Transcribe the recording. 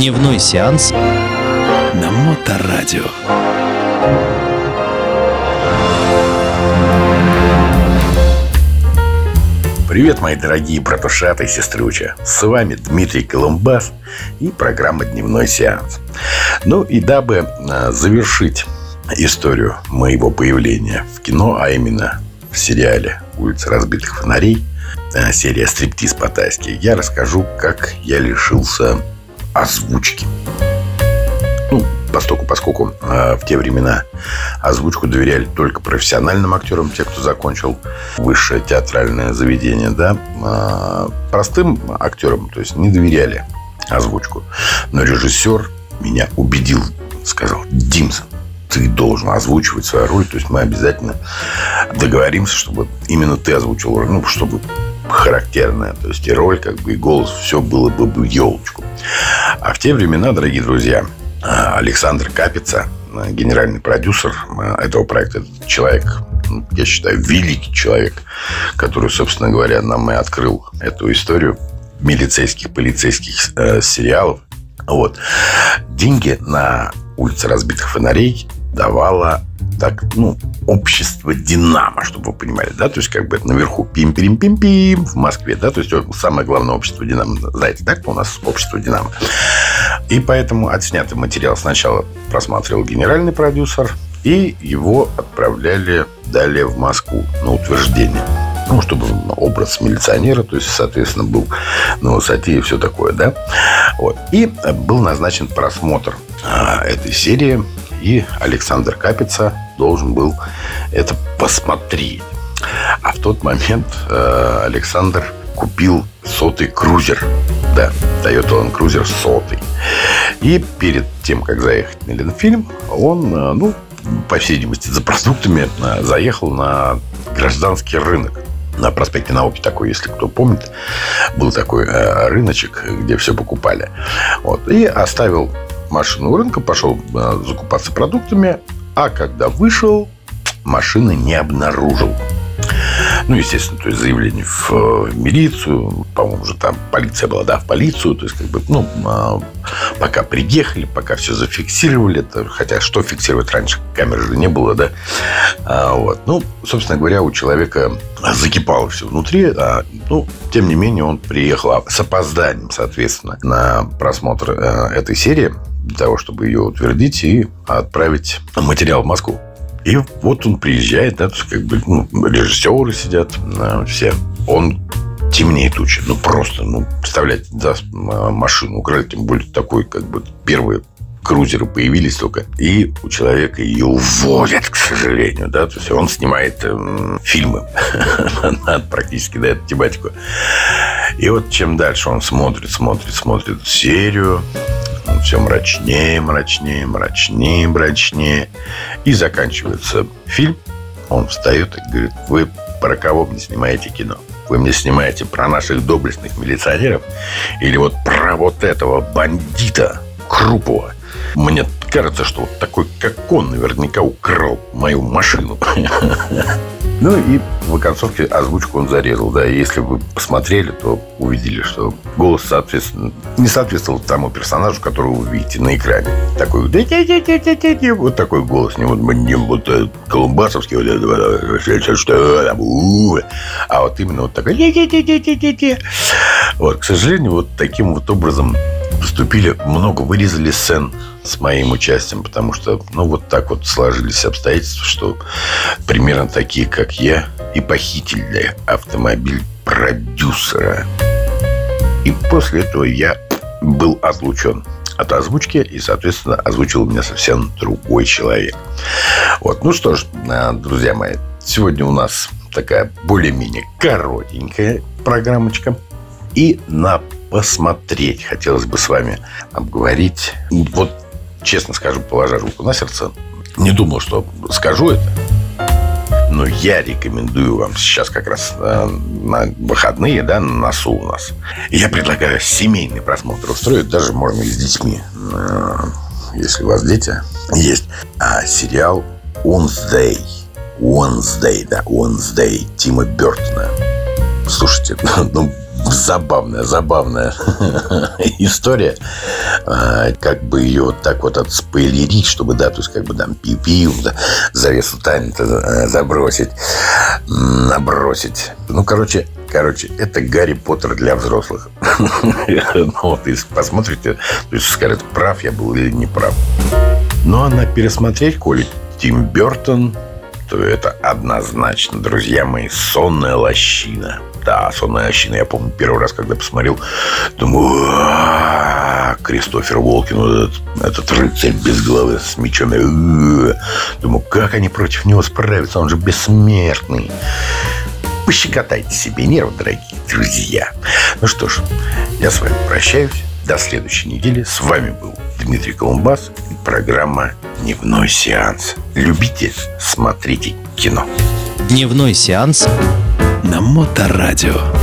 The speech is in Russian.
Дневной сеанс на Моторадио. Привет, мои дорогие братушаты и сеструча. С вами Дмитрий Колумбас и программа «Дневной сеанс». Ну и дабы а, завершить историю моего появления в кино, а именно в сериале «Улица разбитых фонарей», а, серия «Стриптиз по-тайски», я расскажу, как я лишился озвучки. Ну, поскольку, поскольку э, в те времена озвучку доверяли только профессиональным актерам, те, кто закончил высшее театральное заведение, да, э, простым актерам, то есть не доверяли озвучку. Но режиссер меня убедил, сказал, Димсон, ты должен озвучивать свою роль, то есть мы обязательно договоримся, чтобы именно ты озвучил роль, ну, чтобы характерная, то есть и роль, как бы, и голос, все было бы елочку. А в те времена, дорогие друзья, Александр Капица, генеральный продюсер этого проекта, человек, ну, я считаю, великий человек, который, собственно говоря, нам и открыл эту историю милицейских, полицейских э, сериалов. Вот. Деньги на улице разбитых фонарей давала так, ну, общество «Динамо», чтобы вы понимали, да, то есть как бы это наверху пим-пим-пим-пим в Москве, да, то есть самое главное общество «Динамо», знаете, так у нас общество «Динамо». И поэтому отснятый материал сначала просматривал генеральный продюсер, и его отправляли далее в Москву на утверждение. Ну, чтобы образ милиционера, то есть, соответственно, был на высоте и все такое, да. Вот. И был назначен просмотр а, этой серии и Александр Капица должен был это посмотреть. А в тот момент э, Александр купил сотый крузер. Да, Toyota Land Cruiser сотый. И перед тем, как заехать на Ленфильм, он, э, ну, по всей видимости, за продуктами э, заехал на гражданский рынок на проспекте Науки такой, если кто помнит, был такой э, рыночек, где все покупали. Вот. И оставил машину у рынка, пошел э, закупаться продуктами, а когда вышел, машины не обнаружил. Ну, естественно, то есть заявление в, в милицию, по-моему, уже там полиция была, да, в полицию, то есть как бы, ну, а, пока приехали, пока все зафиксировали, это, хотя что фиксировать раньше, камеры же не было, да, а, вот, ну, собственно говоря, у человека закипало все внутри, а, ну, тем не менее, он приехал с опозданием, соответственно, на просмотр а, этой серии, для того, чтобы ее утвердить и отправить материал в Москву. И вот он приезжает, да, как бы ну, режиссеры сидят, все. Он темнее тучи. Ну, просто, ну, представляете, да, машину украли, тем более такой, как бы, первые крузеры появились только, и у человека ее уводят, к сожалению, да, то есть он снимает э, фильмы практически да, эту тематику. И вот чем дальше он смотрит, смотрит, смотрит серию, он все мрачнее, мрачнее, мрачнее, мрачнее. И заканчивается фильм. Он встает и говорит, вы про кого мне снимаете кино? Вы мне снимаете про наших доблестных милиционеров или вот про вот этого бандита Крупова? Мне кажется, что вот такой, как он, наверняка украл мою машину. Ну и в оконцовке озвучку он зарезал. Да, если вы посмотрели, то увидели, что голос, соответственно, не соответствовал тому персонажу, которого вы видите на экране. Такой вот такой голос, не вот, не вот колумбасовский, вот, а вот именно вот такой. Вот, к сожалению, вот таким вот образом поступили, много вырезали сцен с моим участием, потому что, ну, вот так вот сложились обстоятельства, что примерно такие, как я, и похитили автомобиль продюсера. И после этого я был отлучен от озвучки, и, соответственно, озвучил меня совсем другой человек. Вот, ну что ж, э, друзья мои, сегодня у нас такая более-менее коротенькая программочка. И на посмотреть хотелось бы с вами обговорить. Вот честно скажу, положа руку на сердце, не думал, что скажу это. Но я рекомендую вам сейчас как раз э, на выходные, да, на носу у нас. Я предлагаю семейный просмотр устроить, даже можно и с детьми, э, если у вас дети есть. А сериал Wednesday. Wednesday, да, Wednesday Тима Бертона. Слушайте, ну, забавная, забавная история. А, как бы ее вот так вот отспойлерить, чтобы, да, то есть как бы там пиу-пиу, да, завесу тайны э, забросить, набросить. Ну, короче, Короче, это Гарри Поттер для взрослых. ну, вот, если посмотрите, то есть скажет, прав я был или не прав. Ну, а на пересмотреть, коли Тим Бертон, то это однозначно, друзья мои, сонная лощина. Да, сонная лощина. Я помню первый раз, когда посмотрел, думаю, Кристофер Волкин, этот, этот рыцарь без головы с мечом. Думаю, как они против него справятся? Он же бессмертный. Пощекотайте себе нервы, дорогие друзья. Ну что ж, я с вами прощаюсь. До следующей недели. С вами был Дмитрий Колумбас и программа «Дневной сеанс». Любите, смотрите кино. Дневной сеанс на Моторадио.